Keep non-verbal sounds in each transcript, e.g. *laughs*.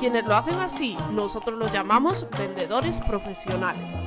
Quienes lo hacen así, nosotros los llamamos vendedores profesionales.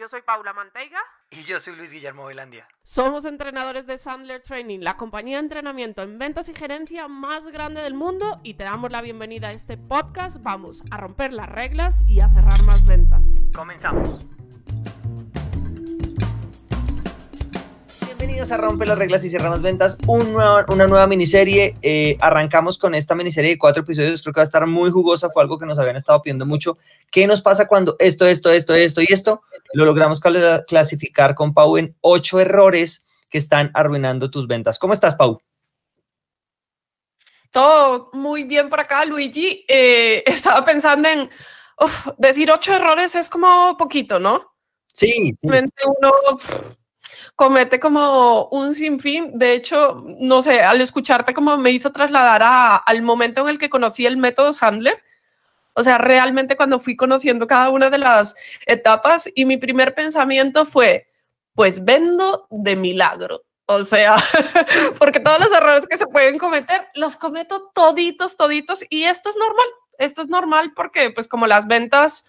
Yo soy Paula Manteiga. Y yo soy Luis Guillermo Velandia. Somos entrenadores de Sandler Training, la compañía de entrenamiento en ventas y gerencia más grande del mundo y te damos la bienvenida a este podcast. Vamos a romper las reglas y a cerrar más ventas. Comenzamos. Bienvenidos a Rompe las Reglas y Cerramos Ventas, una nueva miniserie. Eh, arrancamos con esta miniserie de cuatro episodios, creo que va a estar muy jugosa, fue algo que nos habían estado pidiendo mucho. ¿Qué nos pasa cuando esto, esto, esto, esto y esto? Lo logramos clasificar con Pau en ocho errores que están arruinando tus ventas. ¿Cómo estás, Pau? Todo muy bien por acá, Luigi. Eh, *laughs* estaba pensando en decir ocho errores es como poquito, ¿no? Sí. sí. Uno, comete como un sinfín. De hecho, no sé, al escucharte como me hizo trasladar al momento en el que conocí el método Sandler. O sea, realmente cuando fui conociendo cada una de las etapas y mi primer pensamiento fue, pues vendo de milagro. O sea, *laughs* porque todos los errores que se pueden cometer los cometo toditos, toditos y esto es normal. Esto es normal porque pues como las ventas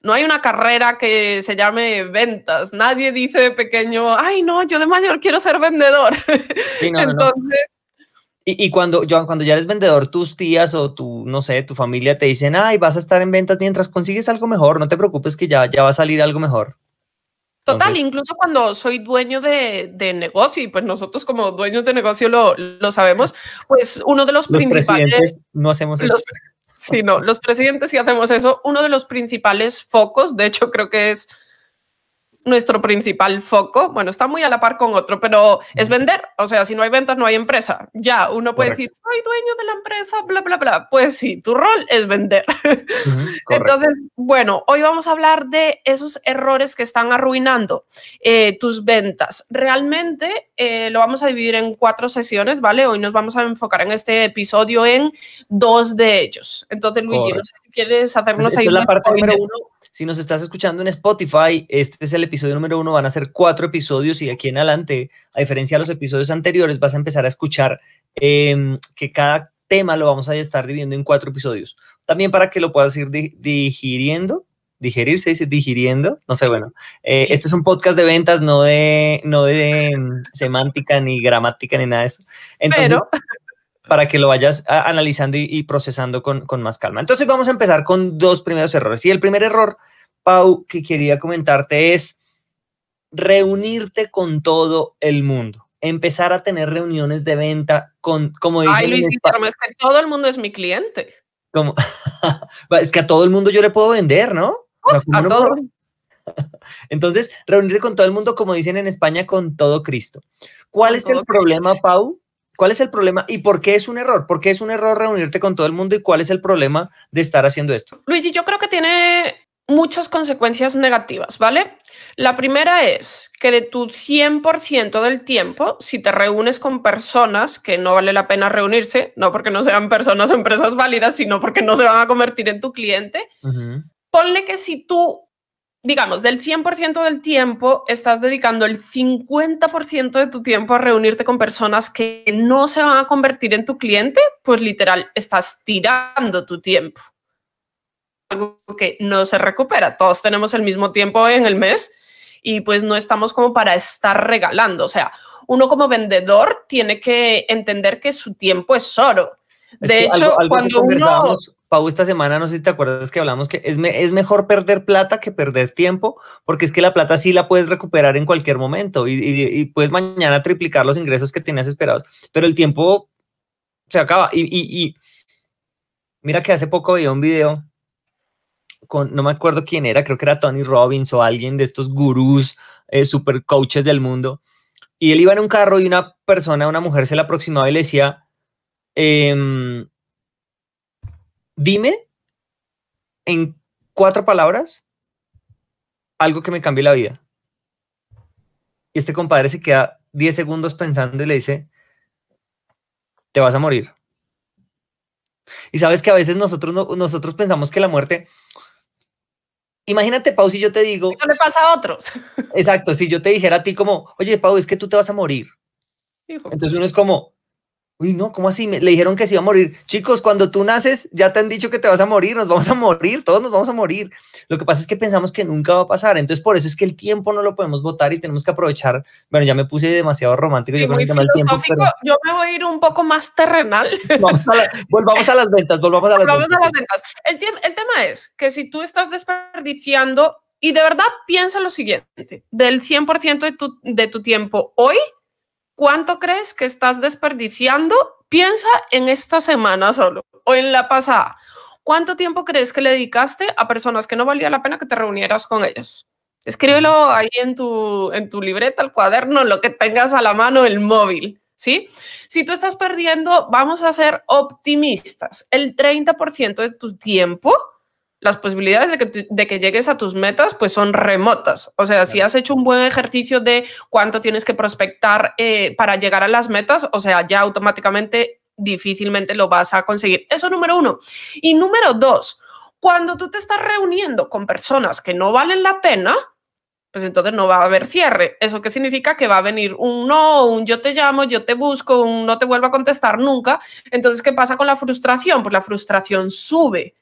no hay una carrera que se llame ventas. Nadie dice de pequeño, ay, no, yo de mayor quiero ser vendedor. *laughs* Entonces. Y, cuando, yo, cuando ya eres vendedor, tus tías o tu, no sé, tu familia te dicen, ay, vas a estar en ventas mientras consigues algo mejor, no te preocupes que ya, ya va a salir algo mejor. Total, incluso cuando soy dueño de, negocio, y pues nosotros como dueños de negocio lo, sabemos, pues uno de los, los principales... No hacemos eso. *laughs* Sí, no, los presidentes si hacemos eso. Uno de los principales focos, de hecho creo que es nuestro principal foco, bueno, está muy a la par con otro, pero es vender. O sea, si no hay ventas, no hay empresa. Ya, uno puede decir, soy dueño de la empresa, bla, bla, bla. Pues sí, tu rol es vender. *laughs* Entonces, bueno, hoy vamos a hablar de esos errores que están arruinando eh, tus ventas. Realmente eh, lo vamos a dividir en cuatro sesiones, ¿vale? Hoy nos vamos a enfocar en este episodio en dos de ellos. Entonces, Luigi, no sé quieres hacernos ahí. la parte número uno si nos estás escuchando en Spotify, este es el episodio número uno, van a ser cuatro episodios y de aquí en adelante, a diferencia de los episodios anteriores, vas a empezar a escuchar em, que cada tema lo vamos a estar dividiendo en cuatro episodios. También para que lo puedas ir digiriendo, digerir, se dice digiriendo, no sé, bueno. Eh, este es un podcast de ventas, no de, no de em, semántica ni gramática ni nada de eso. Entonces, para que lo vayas analizando y, procesando con, más calma. Entonces vamos a empezar con dos primeros errores. Y el primer error, Pau, que quería comentarte es reunirte con todo el mundo. Empezar a tener reuniones de venta con, como dicen Ay, Luis, pero es que todo el mundo es mi cliente. Como, *laughs* es que a todo el mundo yo le puedo vender, ¿no? a todo. *laughs* Entonces, reunirte con todo el mundo, como dicen en España, con todo Cristo. ¿Cuál es el problema, Pau, ¿Cuál es el problema y por qué es un error? ¿Por qué es un error reunirte con todo el mundo y cuál es el problema de estar haciendo esto? Luigi, yo creo que tiene muchas consecuencias negativas, ¿vale? La primera es que de tu 100% del tiempo, si te reúnes con personas que no vale la pena reunirse, no porque no sean personas o empresas válidas, sino porque no se van a convertir en tu cliente, ponle que si tú digamos, del 100% del tiempo estás dedicando el 50% de tu tiempo a reunirte con personas que no se van a convertir en tu cliente, pues literal, estás tirando tu tiempo. Algo que no se recupera. Todos tenemos el mismo tiempo en el mes y pues no estamos como para estar regalando. O sea, uno como vendedor tiene que entender que su tiempo es oro. De hecho, cuando uno Pau, esta semana, no sé si te acuerdas que hablamos que es, es mejor perder plata que perder tiempo, porque es que la plata sí la puedes recuperar en cualquier momento y, puedes mañana triplicar los ingresos que tenías esperados, pero el tiempo se acaba. Y, mira que hace poco vi un video con, no me acuerdo quién era, creo que era Tony Robbins o alguien de estos gurús, eh, super coaches del mundo, y él iba en un carro y una persona, una mujer se le aproximaba y le decía, em, dime en cuatro palabras algo que me cambie la vida. Y este compadre se queda 10 segundos pensando y le dice, te vas a morir. Y sabes que a veces nosotros, nosotros pensamos que la muerte... Imagínate, Pau, si yo te digo... Eso le pasa a otros. Exacto, si yo te dijera a ti como, oye, Pau, es que tú te vas a morir. Entonces uno es como, Uy, no, ¿cómo así? le dijeron que se iba a morir. Chicos, cuando tú naces, ya te han dicho que te vas a morir, nos vamos a morir, todos nos vamos a morir. Lo que pasa es que pensamos que nunca va a pasar. Entonces, por eso es que el tiempo no lo podemos votar y tenemos que aprovechar. Bueno, ya me puse demasiado romántico. yo, muy filosófico. yo me voy a ir un poco más terrenal. Vamos a volvamos a las ventas, volvamos a las volvamos A las ventas. El, el tema es que si tú estás desperdiciando, y de verdad piensa lo siguiente, del 100% de tu, de tu tiempo hoy, ¿Cuánto crees que estás desperdiciando? Piensa en esta semana solo o en la pasada. ¿Cuánto tiempo crees que le dedicaste a personas que no valía la pena que te reunieras con ellas? Escríbelo ahí en tu, en tu libreta, el cuaderno, lo que tengas a la mano, el móvil. ¿Sí? Si tú estás perdiendo, vamos a ser optimistas. El 30% de tu tiempo las posibilidades de que, llegues a tus metas pues son remotas. O sea, si has hecho un buen ejercicio de cuánto tienes que prospectar eh, para llegar a las metas, o sea, ya automáticamente difícilmente lo vas a conseguir. Eso número uno. Y número dos, cuando tú te estás reuniendo con personas que no valen la pena, pues entonces no va a haber cierre. ¿Eso qué significa? Que va a venir un no, un yo te llamo, yo te busco, un no te vuelvo a contestar nunca. Entonces, ¿qué pasa con la frustración? Pues la frustración sube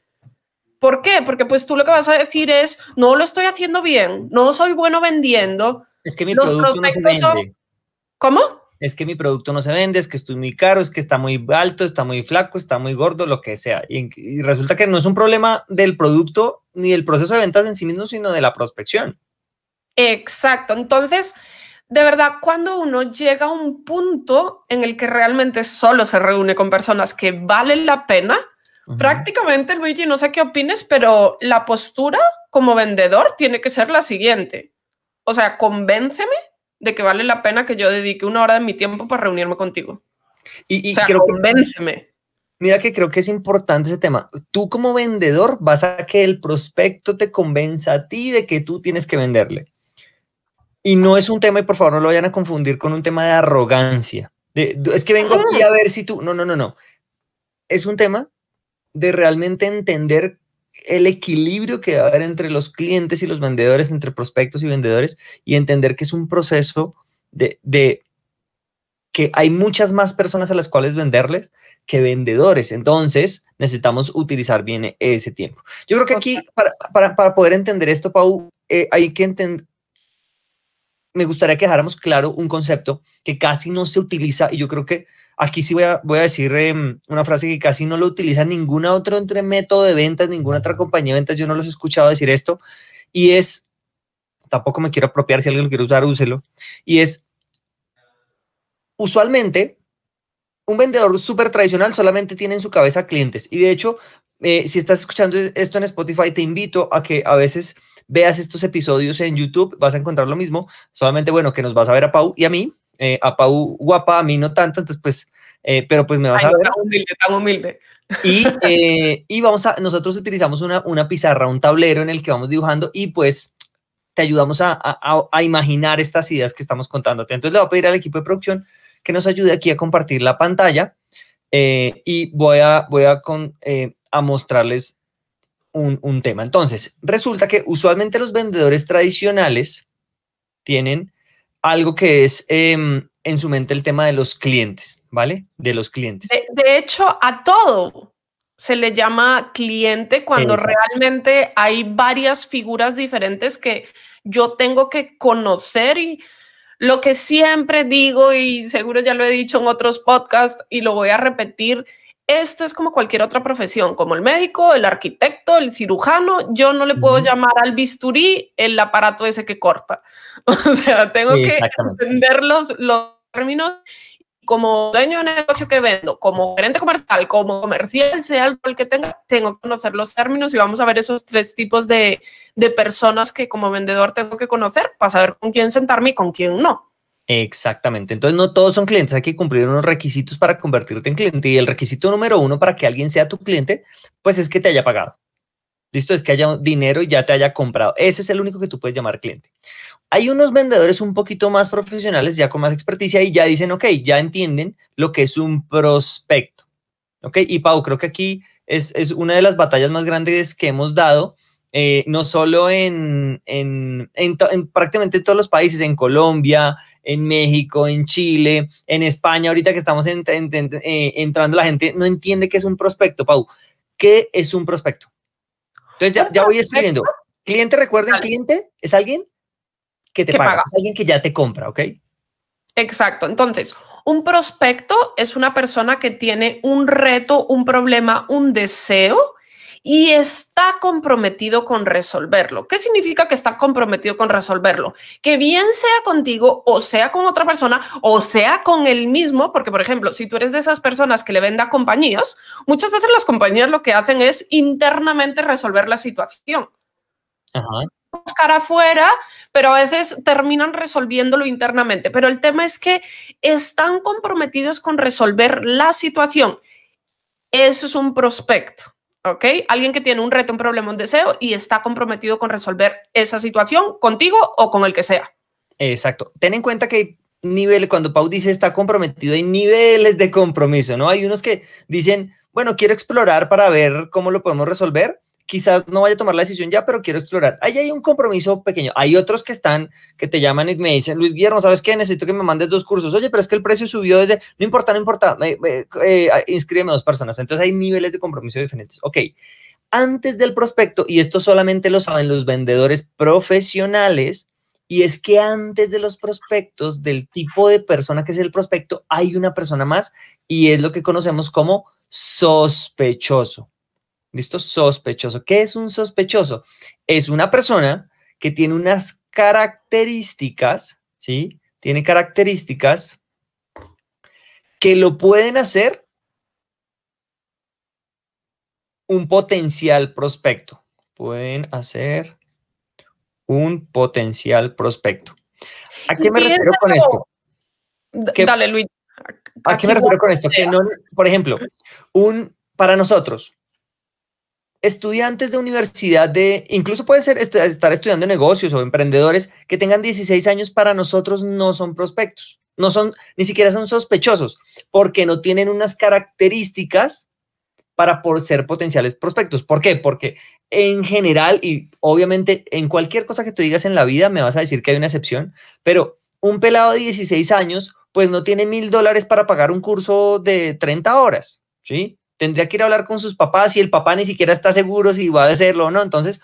¿Por qué? Porque pues tú lo que vas a decir es, no lo estoy haciendo bien, no soy bueno vendiendo. Es que mi producto no se vende. ¿Cómo? Es que mi producto no se vende, es que estoy muy caro, es que está muy alto, está muy flaco, está muy gordo, lo que sea. Y, resulta que no es un problema del producto ni del proceso de ventas en sí mismo, sino de la prospección. Exacto. Entonces, de verdad, cuando uno llega a un punto en el que realmente solo se reúne con personas que valen la pena, Prácticamente, Luigi, no sé qué opines, pero la postura como vendedor tiene que ser la siguiente. O sea, convénceme de que vale la pena que yo dedique una hora de mi tiempo para reunirme contigo. Y, o sea, convénceme. mira que creo que es importante ese tema. Tú como vendedor vas a que el prospecto te convenza a ti de que tú tienes que venderle. Y no es un tema, y por favor no lo vayan a confundir con un tema de arrogancia. es que vengo aquí a ver si tú... No, no, no, no. Es un tema de realmente entender el equilibrio que va a haber entre los clientes y los vendedores, entre prospectos y vendedores, y entender que es un proceso de, que hay muchas más personas a las cuales venderles que vendedores. Entonces, necesitamos utilizar bien ese tiempo. Yo creo que aquí, para, poder entender esto, Pau, eh, hay que entender, me gustaría que dejáramos claro un concepto que casi no se utiliza y yo creo que Aquí sí voy a, voy a decir em, una frase que casi no lo utiliza ninguna otro entre método de ventas, ninguna otra compañía de ventas, yo no los he escuchado decir esto, y es, tampoco me quiero apropiar, si alguien lo quiere usar, úselo, y es, usualmente, un vendedor súper tradicional solamente tiene en su cabeza clientes, y de hecho, eh, si estás escuchando esto en Spotify, te invito a que a veces veas estos episodios en YouTube, vas a encontrar lo mismo, solamente, bueno, que nos vas a ver a Pau y a mí, eh, a Pau guapa, a mí no tanto, entonces pues, eh, pero pues me vas a ver. Tan humilde, tan humilde. Y, *laughs* eh, y vamos a, nosotros utilizamos una, una pizarra, un tablero en el que vamos dibujando y pues te ayudamos a, a, a imaginar estas ideas que estamos contándote. Entonces le voy a pedir al equipo de producción que nos ayude aquí a compartir la pantalla y voy a, voy a, con, a mostrarles un, un, tema. Entonces, resulta que usualmente los vendedores tradicionales tienen algo que es em, en su mente el tema de los clientes, ¿vale? De los clientes. De, hecho, a todo se le llama cliente cuando realmente hay varias figuras diferentes que yo tengo que conocer y lo que siempre digo y seguro ya lo he dicho en otros podcasts y lo voy a repetir, esto es como cualquier otra profesión, como el médico, el arquitecto, el cirujano. Yo no le puedo llamar al bisturí el aparato ese que corta. *laughs* O sea, tengo que entender los, los términos como dueño de negocio que vendo, como gerente comercial, como comercial, sea el que tenga, tengo que conocer los términos y vamos a ver esos tres tipos de, de personas que como vendedor tengo que conocer para saber con quién sentarme y con quién no. Exactamente. Entonces, no todos son clientes, hay que cumplir unos requisitos para convertirte en cliente. Y el requisito número uno para que alguien sea tu cliente, pues es que te haya pagado. Listo, es que haya dinero y ya te haya comprado. Ese es el único que tú puedes llamar cliente. Hay unos vendedores un poquito más profesionales, ya con más experticia, y ya dicen, ok, ya entienden lo que es un prospecto. Ok, y Pau, creo que aquí es, es una de las batallas más grandes que hemos dado eh, no solo en, en, en, prácticamente todos los países, en Colombia, en México, en Chile, en España, ahorita que estamos eh, entrando, la gente no entiende qué es un prospecto, Pau. ¿Qué es un prospecto? Entonces ya, ya voy escribiendo. Cliente, recuerden, cliente es alguien que te paga, es alguien que ya te compra, ¿ok? Exacto. Entonces, un prospecto es una persona que tiene un reto, un problema, un deseo y está comprometido con resolverlo. ¿Qué significa que está comprometido con resolverlo? Que bien sea contigo o sea con otra persona o sea con el mismo, porque por ejemplo, si tú eres de esas personas que le venda a compañías, muchas veces las compañías lo que hacen es internamente resolver la situación. buscar afuera, pero a veces terminan resolviéndolo internamente. Pero el tema es que están comprometidos con resolver la situación. Eso es un prospecto. ¿Ok? Alguien que tiene un reto, un problema, un deseo y está comprometido con resolver esa situación contigo o con el que sea. Exacto. Ten en cuenta que hay niveles, cuando Pau dice está comprometido, hay niveles de compromiso, ¿no? Hay unos que dicen, bueno, quiero explorar para ver cómo lo podemos resolver quizás no vaya a tomar la decisión ya, pero quiero explorar. Ahí hay un compromiso pequeño. Hay otros que están, que te llaman y me dicen, Luis Guillermo, ¿sabes qué? Necesito que me mandes dos cursos. Oye, pero es que el precio subió desde, no importa, no importa, eh, inscríbeme dos personas. Entonces hay niveles de compromiso diferentes. Ok, antes del prospecto, y esto solamente lo saben los vendedores profesionales, y es que antes de los prospectos, del tipo de persona que es el prospecto, hay una persona más y es lo que conocemos como sospechoso. ¿Listo? Sospechoso. ¿Qué es un sospechoso? Es una persona que tiene unas características, ¿sí? Tiene características que lo pueden hacer un potencial prospecto. Pueden hacer un potencial prospecto. ¿A qué me refiero con esto? Dale, Luis. ¿A qué me refiero con esto? Que no, por ejemplo, un, para nosotros, estudiantes de universidad de, incluso puede ser estar estudiando negocios o emprendedores que tengan 16 años, para nosotros no son prospectos, no son, ni siquiera son sospechosos, porque no tienen unas características para por ser potenciales prospectos. ¿Por qué? Porque en general, y obviamente en cualquier cosa que tú digas en la vida, me vas a decir que hay una excepción, pero un pelado de 16 años, pues no tiene mil dólares para pagar un curso de 30 horas, ¿sí? Tendría que ir a hablar con sus papás y el papá ni siquiera está seguro si va a hacerlo o no. Entonces,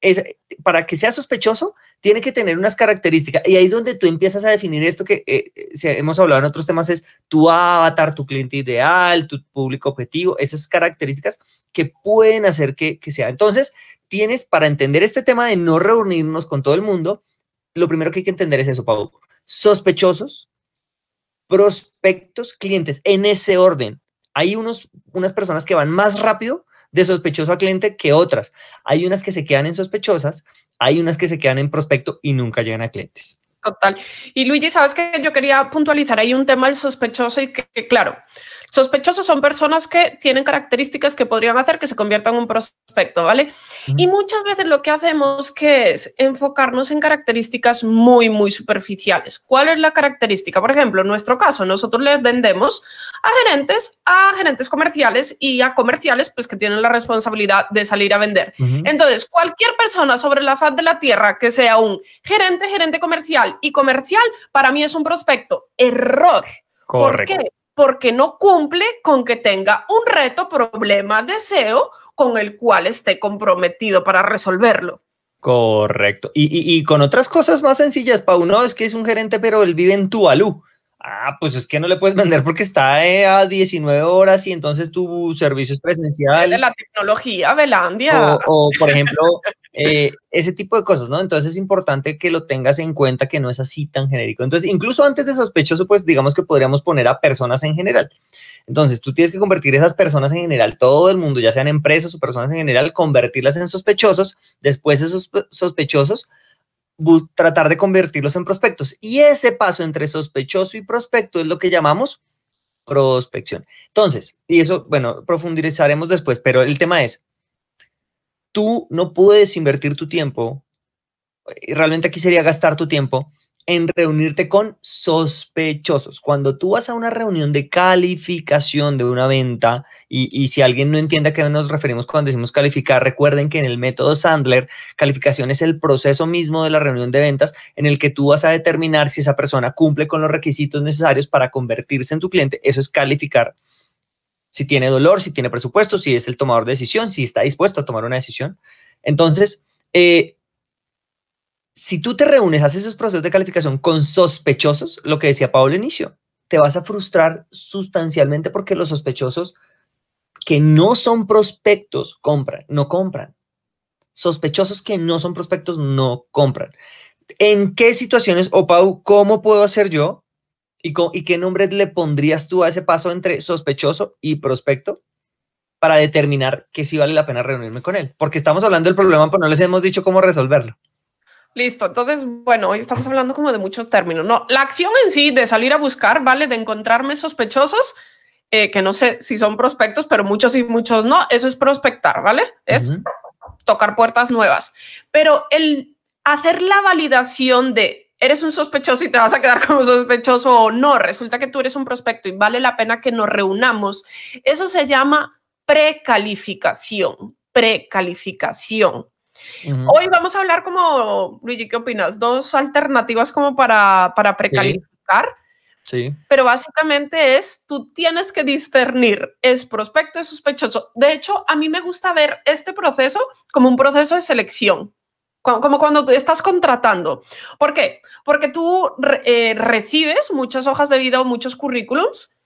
es, para que sea sospechoso, tiene que tener unas características. Y ahí es donde tú empiezas a definir esto que eh, hemos hablado en otros temas, es tu avatar, tu cliente ideal, tu público objetivo, esas características que pueden hacer que, que sea. Entonces, tienes para entender este tema de no reunirnos con todo el mundo, lo primero que hay que entender es eso, Pablo. Sospechosos, prospectos, clientes, en ese orden hay unos, unas personas que van más rápido de sospechoso a cliente que otras. Hay unas que se quedan en sospechosas, hay unas que se quedan en prospecto y nunca llegan a clientes. Total. Y Luigi, sabes que yo quería puntualizar ahí un tema del sospechoso y que, claro, sospechosos son personas que tienen características que podrían hacer que se conviertan en un prospecto, ¿vale? Y muchas veces lo que hacemos que es enfocarnos en características muy, muy superficiales. ¿Cuál es la característica? Por ejemplo, en nuestro caso, nosotros les vendemos a gerentes, a gerentes comerciales y a comerciales, pues que tienen la responsabilidad de salir a vender. Entonces, cualquier persona sobre la faz de la tierra que sea un gerente, gerente comercial, y comercial, para mí es un prospecto. Error. ¿Por qué? Porque no cumple con que tenga un reto, problema, deseo con el cual esté comprometido para resolverlo. Correcto. Y, con otras cosas más sencillas, Pau, no es que es un gerente, pero él vive en Tuvalu. Ah, pues es que no le puedes vender porque está eh, a 19 horas y entonces tu servicio es presencial. De la tecnología, Belandia. O, por ejemplo, *laughs* eh, ese tipo de cosas, ¿no? Entonces es importante que lo tengas en cuenta que no es así tan genérico. Entonces, incluso antes de sospechoso, pues digamos que podríamos poner a personas en general. Entonces, tú tienes que convertir esas personas en general, todo el mundo, ya sean empresas o personas en general, convertirlas en sospechosos, después esos sospechosos tratar de convertirlos en prospectos. Y ese paso entre sospechoso y prospecto es lo que llamamos prospección. Entonces, y eso, bueno, profundizaremos después, pero el tema es, tú no puedes invertir tu tiempo, y realmente aquí sería gastar tu tiempo en reunirte con sospechosos. Cuando tú vas a una reunión de calificación de una venta, y, si alguien no entiende a qué nos referimos cuando decimos calificar, recuerden que en el método Sandler, calificación es el proceso mismo de la reunión de ventas en el que tú vas a determinar si esa persona cumple con los requisitos necesarios para convertirse en tu cliente. Eso es calificar. Si tiene dolor, si tiene presupuesto, si es el tomador de decisión, si está dispuesto a tomar una decisión. Entonces, eh, si tú te reúnes, haces esos procesos de calificación con sospechosos, lo que decía Pablo inicio, te vas a frustrar sustancialmente porque los sospechosos que no son prospectos compran, no compran. Sospechosos que no son prospectos no compran. ¿En qué situaciones, o Pau, cómo puedo hacer yo? ¿Y, ¿Y qué nombre le pondrías tú a ese paso entre sospechoso y prospecto? para determinar que sí vale la pena reunirme con él. Porque estamos hablando del problema, pero no les hemos dicho cómo resolverlo. Listo, entonces, bueno, hoy estamos hablando como de muchos términos. No, la acción en sí de salir a buscar, ¿vale? De encontrarme sospechosos, eh, que no sé si son prospectos, pero muchos y muchos no, eso es prospectar, ¿vale? Es tocar puertas nuevas. Pero el hacer la validación de eres un sospechoso y te vas a quedar como sospechoso o no, resulta que tú eres un prospecto y vale la pena que nos reunamos, eso se llama precalificación, precalificación. Hoy vamos a hablar como, Luigi, ¿qué opinas? Dos alternativas como para, para precalificar. Sí. Pero básicamente es, tú tienes que discernir, es prospecto, es sospechoso. De hecho, a mí me gusta ver este proceso como un proceso de selección, como cuando tú estás contratando. ¿Por qué? Porque tú eh, recibes muchas hojas de vida o muchos currículums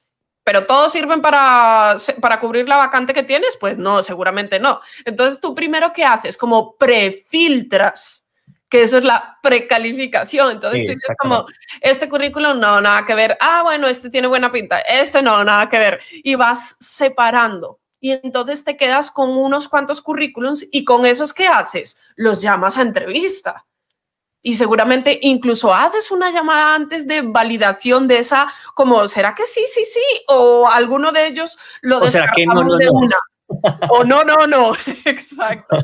pero todos sirven para, para cubrir la vacante que tienes, pues no, seguramente no. Entonces tú primero qué haces, como prefiltras, que eso es la precalificación. Entonces tú dices como, este currículum no, nada que ver, ah, bueno, este tiene buena pinta, este no, nada que ver, y vas separando. Y entonces te quedas con unos cuantos currículums y con esos que haces, los llamas a entrevista y seguramente incluso haces una llamada antes de validación de esa, como, ¿será que sí, sí, sí? O alguno de ellos lo descartamos de una. O no, no, no, *laughs* exacto.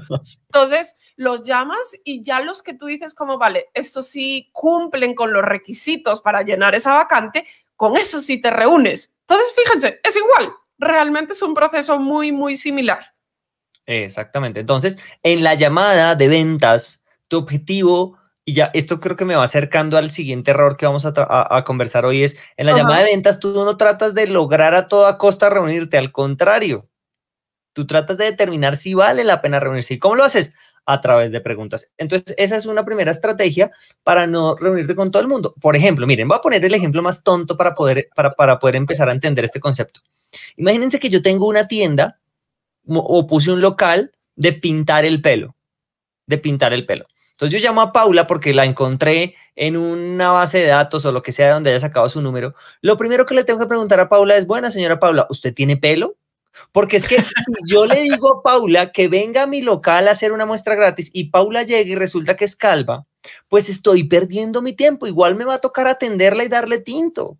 Entonces, los llamas y ya los que tú dices como, vale, estos sí cumplen con los requisitos para llenar esa vacante, con eso sí te reúnes. Entonces, fíjense, es igual, realmente es un proceso muy, muy similar. Exactamente. Entonces, en la llamada de ventas, tu objetivo y ya esto creo que me va acercando al siguiente error que vamos a, conversar hoy, es en la llamada de ventas tú no tratas de lograr a toda costa reunirte, al contrario, tú tratas de determinar si vale la pena reunirse. ¿Y cómo lo haces? A través de preguntas. Entonces, esa es una primera estrategia para no reunirte con todo el mundo. Por ejemplo, miren, voy a poner el ejemplo más tonto para poder, para, para poder empezar a entender este concepto. Imagínense que yo tengo una tienda o puse un local de pintar el pelo, de pintar el pelo. Entonces yo llamo a Paula porque la encontré en una base de datos o lo que sea de donde haya sacado su número. Lo primero que le tengo que preguntar a Paula es, buena señora Paula, ¿usted tiene pelo? Porque es que si yo le digo a Paula que venga a mi local a hacer una muestra gratis y Paula llega y resulta que es calva, pues estoy perdiendo mi tiempo. Igual me va a tocar atenderla y darle tinto.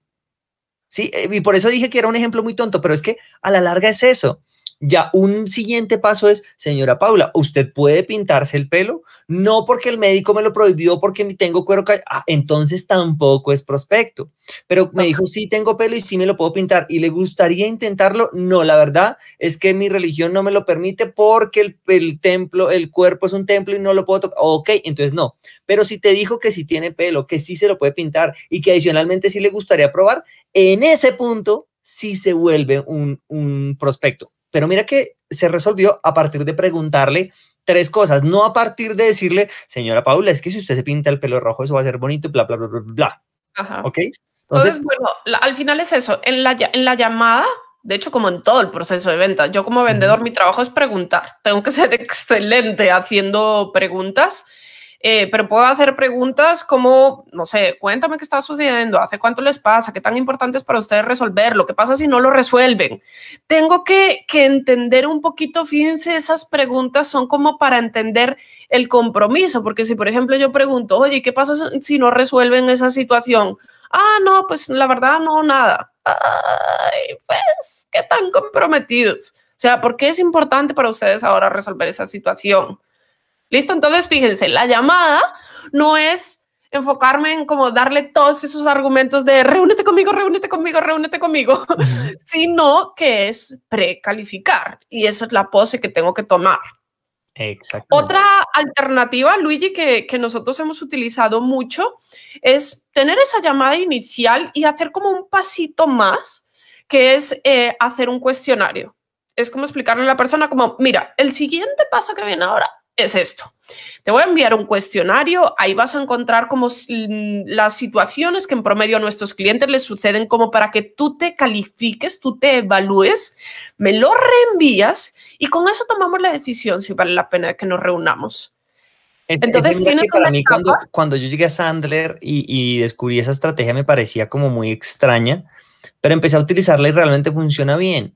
Sí, eh, y por eso dije que era un ejemplo muy tonto, pero es que a la larga es eso. Ya un siguiente paso es, señora Paula, ¿usted puede pintarse el pelo? No porque el médico me lo prohibió, porque tengo cuero ah, entonces tampoco es prospecto. Pero me dijo, sí tengo pelo y sí me lo puedo pintar. ¿Y le gustaría intentarlo? No, la verdad es que mi religión no me lo permite porque el, el templo, el cuerpo es un templo y no lo puedo tocar. Ok, entonces no. Pero si te dijo que sí tiene pelo, que sí se lo puede pintar y que adicionalmente sí le gustaría probar, en ese punto sí se vuelve un, un prospecto pero mira que se resolvió a partir de preguntarle tres cosas, no a partir de decirle, señora Paula, es que si usted se pinta el pelo rojo, eso va a ser bonito, bla, bla, bla, bla, bla. Ajá. ¿Ok? Entonces, bueno, al final es eso. En la, en la llamada, de hecho, como en todo el proceso de venta, yo como vendedor, mi trabajo es preguntar. Tengo que ser *laughs* excelente haciendo preguntas eh, pero puedo hacer preguntas como, no sé, cuéntame qué está sucediendo, hace cuánto les pasa, qué tan importante es para ustedes resolverlo, qué pasa si no lo resuelven. Tengo que, entender un poquito, fíjense, esas preguntas son como para entender el compromiso, porque si, por ejemplo, yo pregunto, oye, ¿qué pasa si no resuelven esa situación? Ah, no, pues la verdad, no, nada. Ay, pues, ¿qué tan comprometidos? O sea, ¿por qué es importante para ustedes ahora resolver esa situación? ¿Listo? Entonces, fíjense, la llamada no es enfocarme en como darle todos esos argumentos de reúnete conmigo, reúnete conmigo, reúnete conmigo, *laughs* sino que es precalificar. Y esa es la pose que tengo que tomar. Exacto. Otra alternativa, Luigi, que, que, nosotros hemos utilizado mucho, es tener esa llamada inicial y hacer como un pasito más, que es eh, hacer un cuestionario. Es como explicarle a la persona como, mira, el siguiente paso que viene ahora es esto. Te voy a enviar un cuestionario, ahí vas a encontrar como las situaciones que en promedio a nuestros clientes les suceden como para que tú te califiques, tú te evalúes, me lo reenvías y con eso tomamos la decisión si vale la pena que nos reunamos. Entonces, tiene que para mí cuando, cuando, yo llegué a Sandler y, y descubrí esa estrategia me parecía como muy extraña, pero empecé a utilizarla y realmente funciona bien.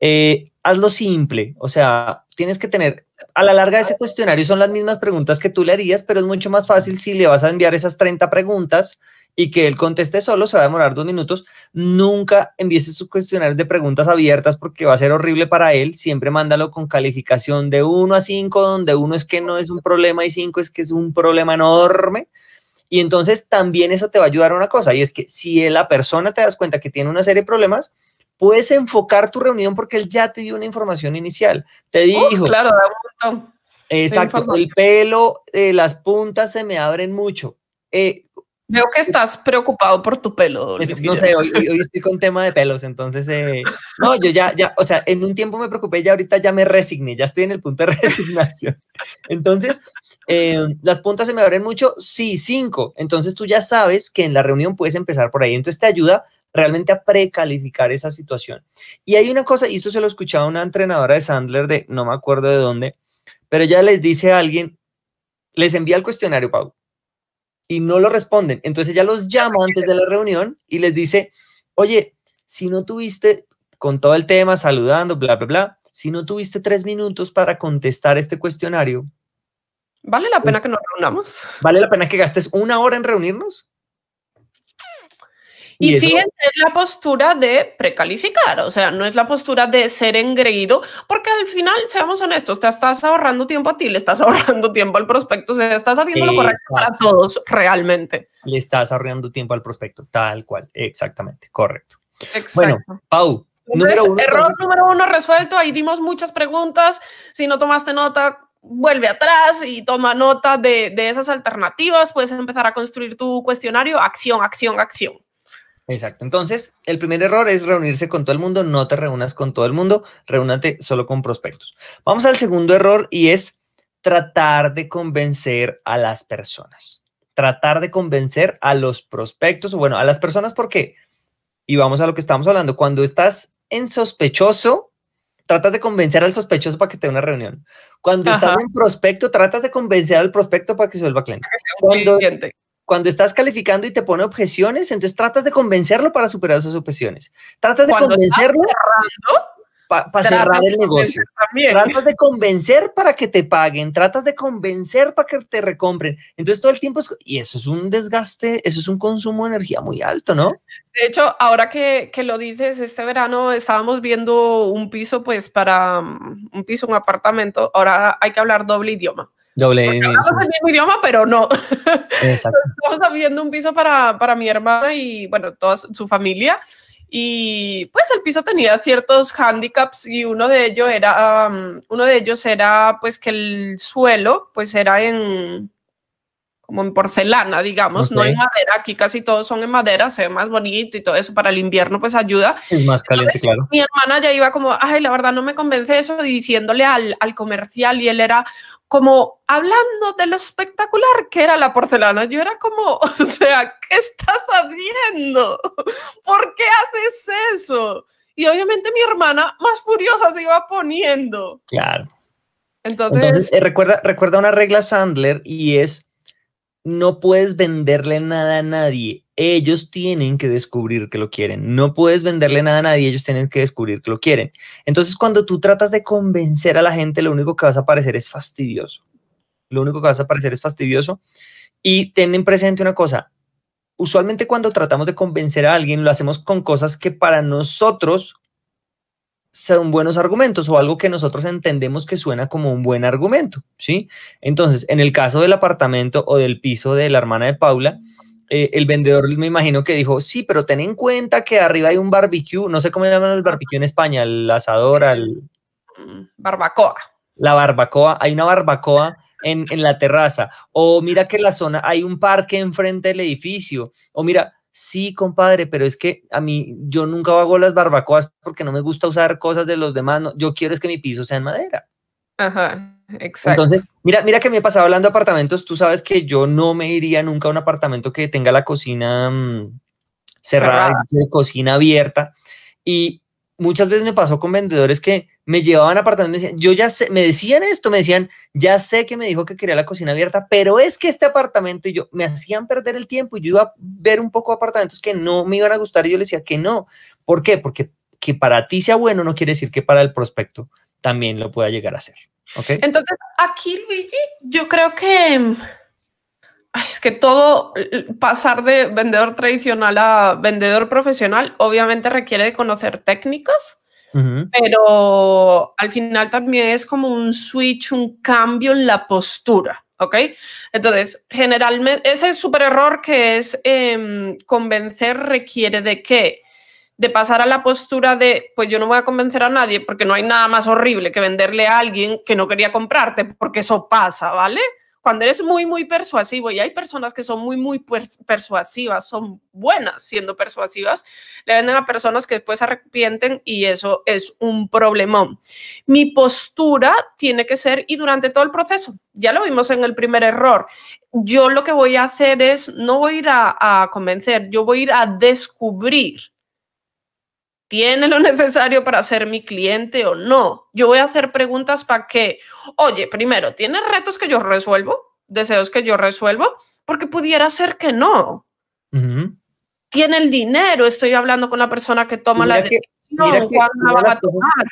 Eh, hazlo simple, o sea, tienes que tener, a la larga ese cuestionario son las mismas preguntas que tú le harías, pero es mucho más fácil si le vas a enviar esas 30 preguntas y que él conteste solo, se va a demorar dos minutos. Nunca envíes sus cuestionarios de preguntas abiertas porque va a ser horrible para él. Siempre mándalo con calificación de 1 a 5, donde uno es que no es un problema y 5 es que es un problema enorme. Y entonces también eso te va a ayudar a una cosa, y es que si la persona te das cuenta que tiene una serie de problemas, puedes enfocar tu reunión porque él ya te dio una información inicial. Te dijo. claro, da un Exacto, el pelo, eh, las puntas se me abren mucho. Eh, Veo que estás preocupado por tu pelo. no sé, hoy, estoy con tema de pelos, entonces, eh, no, yo ya, ya, o sea, en un tiempo me preocupé y ahorita ya me resigné, ya estoy en el punto de *laughs* resignación. Entonces, las puntas se me abren mucho, sí, cinco. Entonces tú ya sabes que en la reunión puedes empezar por ahí. Entonces te ayuda realmente a precalificar esa situación. Y hay una cosa, y esto se lo escuchaba una entrenadora de Sandler de no me acuerdo de dónde, pero ella les dice a alguien, les envía el cuestionario, Pau, y no lo responden. Entonces ella los llama antes de la reunión y les dice, oye, si no tuviste con todo el tema, saludando, bla, bla, bla, si no tuviste tres minutos para contestar este cuestionario. ¿Vale la pena pues que nos reunamos? ¿Vale la pena que gastes una hora en reunirnos? Y, fíjense la postura de precalificar, o sea, no es la postura de ser engreído, porque al final, seamos honestos, te estás ahorrando tiempo a ti, le estás *laughs* ahorrando tiempo al prospecto, o sea, estás haciendo lo correcto para todos realmente. Le estás ahorrando tiempo al prospecto, tal cual, exactamente, correcto. Bueno, Pau, número uno, error número uno resuelto, ahí dimos muchas preguntas, si no tomaste nota, vuelve atrás y toma nota de, de esas alternativas, puedes empezar a construir tu cuestionario, acción, acción, acción. Exacto. Entonces, el primer error es reunirse con todo el mundo. No te reúnas con todo el mundo, reúnate solo con prospectos. Vamos al segundo error y es tratar de convencer a las personas. Tratar de convencer a los prospectos, bueno, a las personas, ¿por qué? Y vamos a lo que estamos hablando. Cuando estás en sospechoso, tratas de convencer al sospechoso para que te dé una reunión. Cuando estás en prospecto, tratas de convencer al prospecto para que se vuelva cliente. Cuando, cuando estás calificando y te pone objeciones, entonces tratas de convencerlo para superar esas objeciones. Tratas de convencerlo para cerrar el negocio. Tratas de convencer para que te paguen, tratas de convencer para que te recompren. Entonces todo el tiempo es, y eso es un desgaste, eso es un consumo de energía muy alto, ¿no? De hecho, ahora que, que lo dices, este verano estábamos viendo un piso, pues para mm, un piso, un apartamento, ahora hay que hablar doble idioma. Doble el mismo idioma, pero no. *laughs* Estamos viendo un piso para, para mi hermana y, bueno, toda su familia. Y pues el piso tenía ciertos handicaps y uno de ellos era, uno de ellos era pues que el suelo pues era en, como en porcelana, digamos, no en madera. Aquí casi todos son en madera, se ve más bonito y todo eso para el invierno, pues ayuda. Es más caliente, claro. Mi hermana ya iba como, ay, la verdad no me convence eso, y diciéndole al, al comercial, y él era como hablando de lo espectacular que era la porcelana. Yo era como, *laughs* o sea, ¿qué estás haciendo? ¿Por qué haces eso? Y obviamente mi hermana más furiosa se iba poniendo. Claro. Entonces, eh, recuerda, recuerda una regla Sandler y es no puedes venderle nada a nadie. Ellos tienen que descubrir que lo quieren. No puedes venderle nada a nadie, ellos tienen que descubrir que lo quieren. Entonces, cuando tú tratas de convencer a la gente, lo único que vas a parecer es fastidioso. Lo único que vas a parecer es fastidioso. Y ten presente una cosa. Usualmente cuando tratamos de convencer a alguien, lo hacemos con cosas que para nosotros son buenos argumentos o algo que nosotros entendemos que suena como un buen argumento, ¿sí? Entonces, en el caso del apartamento o del piso de la hermana de Paula, eh, el vendedor me imagino que dijo, sí, pero ten en cuenta que arriba hay un barbecue, no sé cómo llaman el barbecue en España, el asador, al... Mm, barbacoa. La barbacoa, hay una barbacoa en, en la terraza, o mira que la zona, hay un parque enfrente del edificio, o mira, Sí, compadre, pero es que a mí yo nunca hago las barbacoas porque no me gusta usar cosas de los demás. yo quiero es que mi piso sea en madera. Ajá, exacto. Entonces, mira, mira que me he pasado hablando de apartamentos. Tú sabes que yo no me iría nunca a un apartamento que tenga la cocina mm, cerrada, cerrada. cocina abierta. Y muchas veces me pasó con vendedores que me llevaban apartamentos me decían, yo ya sé, me decían esto, me decían, ya sé que me dijo que quería la cocina abierta, pero es que este apartamento y yo me hacían perder el tiempo y yo iba a ver un poco apartamentos que no me iban a gustar y yo le decía que no. ¿Por qué? Porque que para ti sea bueno no quiere decir que para el prospecto también lo pueda llegar a ser. ¿okay? Entonces, aquí, Luigi, yo creo que es que todo pasar de vendedor tradicional a vendedor profesional obviamente requiere de conocer técnicas, pero al final también es como un switch, un cambio en la postura. ¿Ok? Entonces, generalmente, ese súper error que es em, convencer requiere de qué? De pasar a la postura de, pues yo no voy a convencer a nadie porque no hay nada más horrible que venderle a alguien que no quería comprarte, porque eso pasa, ¿vale? Cuando eres muy, muy persuasivo, y hay personas que son muy, muy persuasivas, son buenas siendo persuasivas, le venden a personas que después se arrepienten y eso es un problemón. Mi postura tiene que ser, y durante todo el proceso, ya lo vimos en el primer error, yo lo que voy a hacer es, no voy a ir a convencer, yo voy a ir a descubrir ¿Tiene lo necesario para ser mi cliente o no? Yo voy a hacer preguntas para que, oye, primero, ¿tiene retos que yo resuelvo? ¿Deseos que yo resuelvo? Porque pudiera ser que no. ¿Tiene el dinero? Estoy hablando con la persona que toma la decisión. ¿Cuándo va a tomar?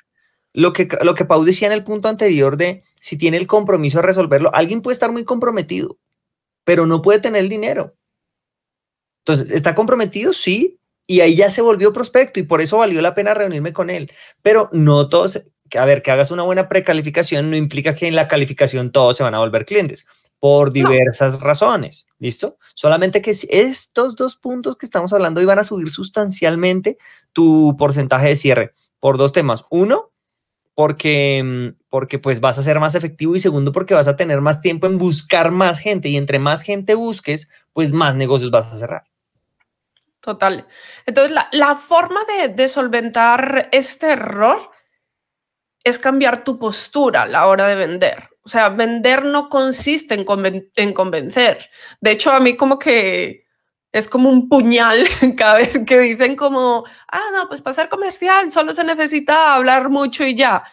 Lo que, lo que Pau decía en el punto anterior de si tiene el compromiso de resolverlo, alguien puede estar muy comprometido, pero no puede tener el dinero. Entonces, ¿está comprometido? Sí, y ahí ya se volvió prospecto y por eso valió la pena reunirme con él. Pero no todos, a ver, que hagas una buena precalificación no implica que en la calificación todos se van a volver clientes por diversas razones, ¿listo? Solamente que estos dos puntos que estamos hablando iban a subir sustancialmente tu porcentaje de cierre por dos temas. Uno, porque, mm, porque pues vas a ser más efectivo y segundo, porque vas a tener más tiempo en buscar más gente y entre más gente busques, pues más negocios vas a cerrar. Total. Entonces, la, forma de, solventar este error es cambiar tu postura a la hora de vender. O sea, vender no consiste en, en convencer. De hecho, a mí como que es como un puñal *laughs* cada vez que dicen como, ah, no, pues para ser comercial solo se necesita hablar mucho y ya.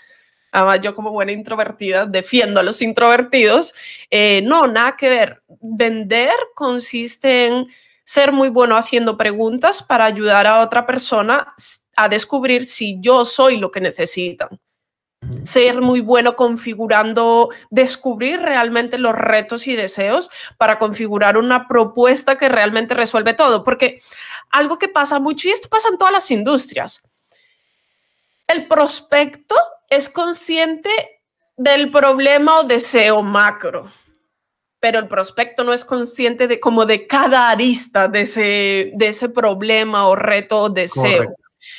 Además, yo como buena introvertida defiendo a los introvertidos. Eh, no, nada que ver. Vender consiste en ser muy bueno haciendo preguntas para ayudar a otra persona a descubrir si yo soy lo que necesitan. Ser muy bueno configurando, descubrir realmente los retos y deseos para configurar una propuesta que realmente resuelve todo. Porque algo que pasa mucho, y esto pasa en todas las industrias, el prospecto es consciente del problema o deseo macro pero el prospecto no es consciente de como de cada arista de ese, de ese problema o reto o deseo.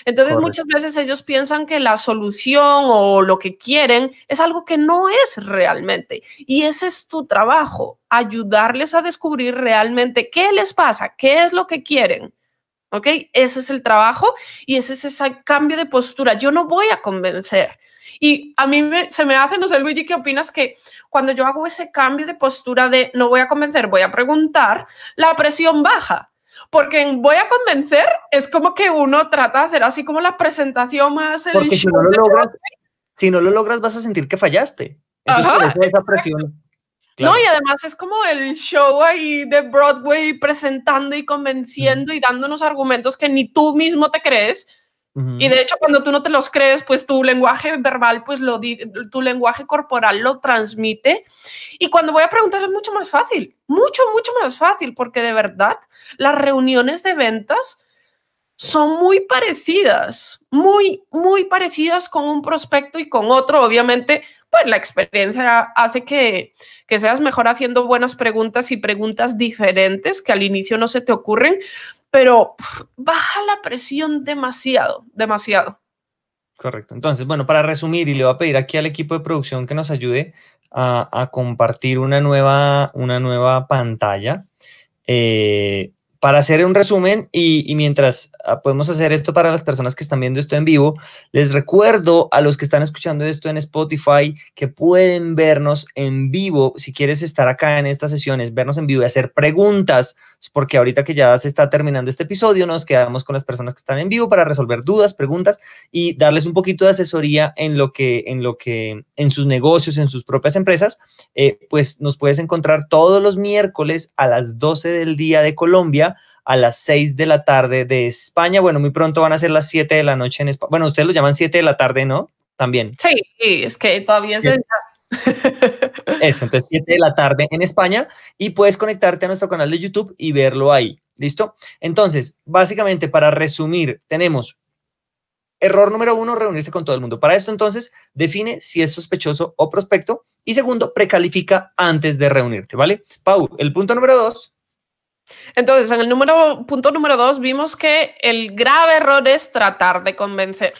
Entonces muchas veces ellos piensan que la solución o lo que quieren es algo que no es realmente. Y ese es tu trabajo, ayudarles a descubrir realmente qué les pasa, qué es lo que quieren. ¿Ok? Ese es el trabajo y ese es ese cambio de postura. Yo no voy a convencer. Y a mí se me hace, no sé, Luigi, ¿qué opinas? Que cuando yo hago ese cambio de postura de no voy a convencer, voy a preguntar, la presión baja porque en voy a convencer es como que uno trata de hacer así como la presentación más... El porque si no, lo logras, si no lo logras vas a sentir que fallaste. Entonces, esa presión. No, y además es como el show ahí de Broadway presentando y convenciendo y dándonos argumentos que ni tú mismo te crees y de hecho, cuando tú no te los crees, pues tu lenguaje verbal, pues lo tu lenguaje corporal lo transmite. Y cuando voy a preguntar es mucho más fácil, mucho, mucho más fácil, porque de verdad las reuniones de ventas son muy parecidas, muy, muy parecidas con un prospecto y con otro. Obviamente, pues la experiencia hace que, que seas mejor haciendo buenas preguntas y preguntas diferentes que al inicio no se te ocurren, pero baja la presión demasiado, demasiado. Correcto. Entonces, bueno, para resumir, y le voy a pedir aquí al equipo de producción que nos ayude a, compartir una nueva, una nueva pantalla. Eh, para hacer un resumen y, mientras ah, podemos hacer esto para las personas que están viendo esto en vivo, les recuerdo a los que están escuchando esto en Spotify que pueden vernos en vivo. Si quieres estar acá en estas sesiones, vernos en vivo y hacer preguntas, porque ahorita que ya se está terminando este episodio, nos quedamos con las personas que están en vivo para resolver dudas, preguntas y darles un poquito de asesoría en lo que, en lo que, en sus negocios, en sus propias empresas. Eh, pues nos puedes encontrar todos los miércoles a las 12 del día de Colombia a las 6 de la tarde de España. Bueno, muy pronto van a ser las 7 de la noche en España. Bueno, ustedes lo llaman 7 de la tarde, ¿no? También. Sí, es que todavía es de... Eso, entonces 7 de la tarde en España y puedes conectarte a nuestro canal de YouTube y verlo ahí. ¿Listo? Entonces, básicamente, para resumir, tenemos error número uno, reunirse con todo el mundo. Para esto, entonces, define si es sospechoso o prospecto. Y segundo, precalifica antes de reunirte, ¿vale? Pau, el punto número dos entonces, en el número, punto número dos, vimos que el grave error es tratar de convencer.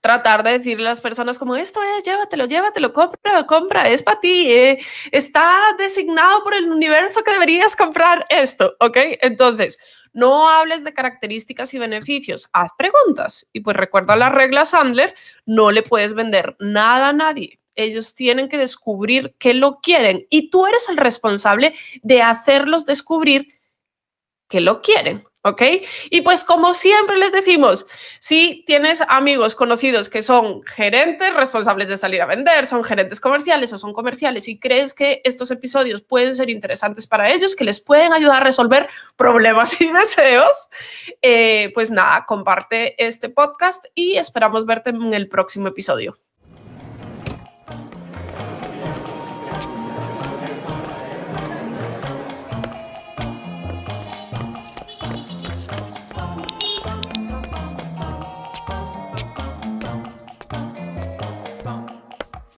Tratar de decirle a las personas como esto es, llévatelo, llévatelo, compra, compra, es para ti, eh, está designado por el universo que deberías comprar esto, ¿ok? Entonces, no hables de características y beneficios, haz preguntas. Y pues recuerda la regla Sandler, no le puedes vender nada a nadie ellos tienen que descubrir qué lo quieren y tú eres el responsable de hacerlos descubrir que lo quieren. ¿Ok? Y pues como siempre les decimos, si tienes amigos conocidos que son gerentes responsables de salir a vender, son gerentes comerciales o son comerciales y crees que estos episodios pueden ser interesantes para ellos, que les pueden ayudar a resolver problemas y deseos, eh, pues nada, comparte este podcast y esperamos verte en el próximo episodio.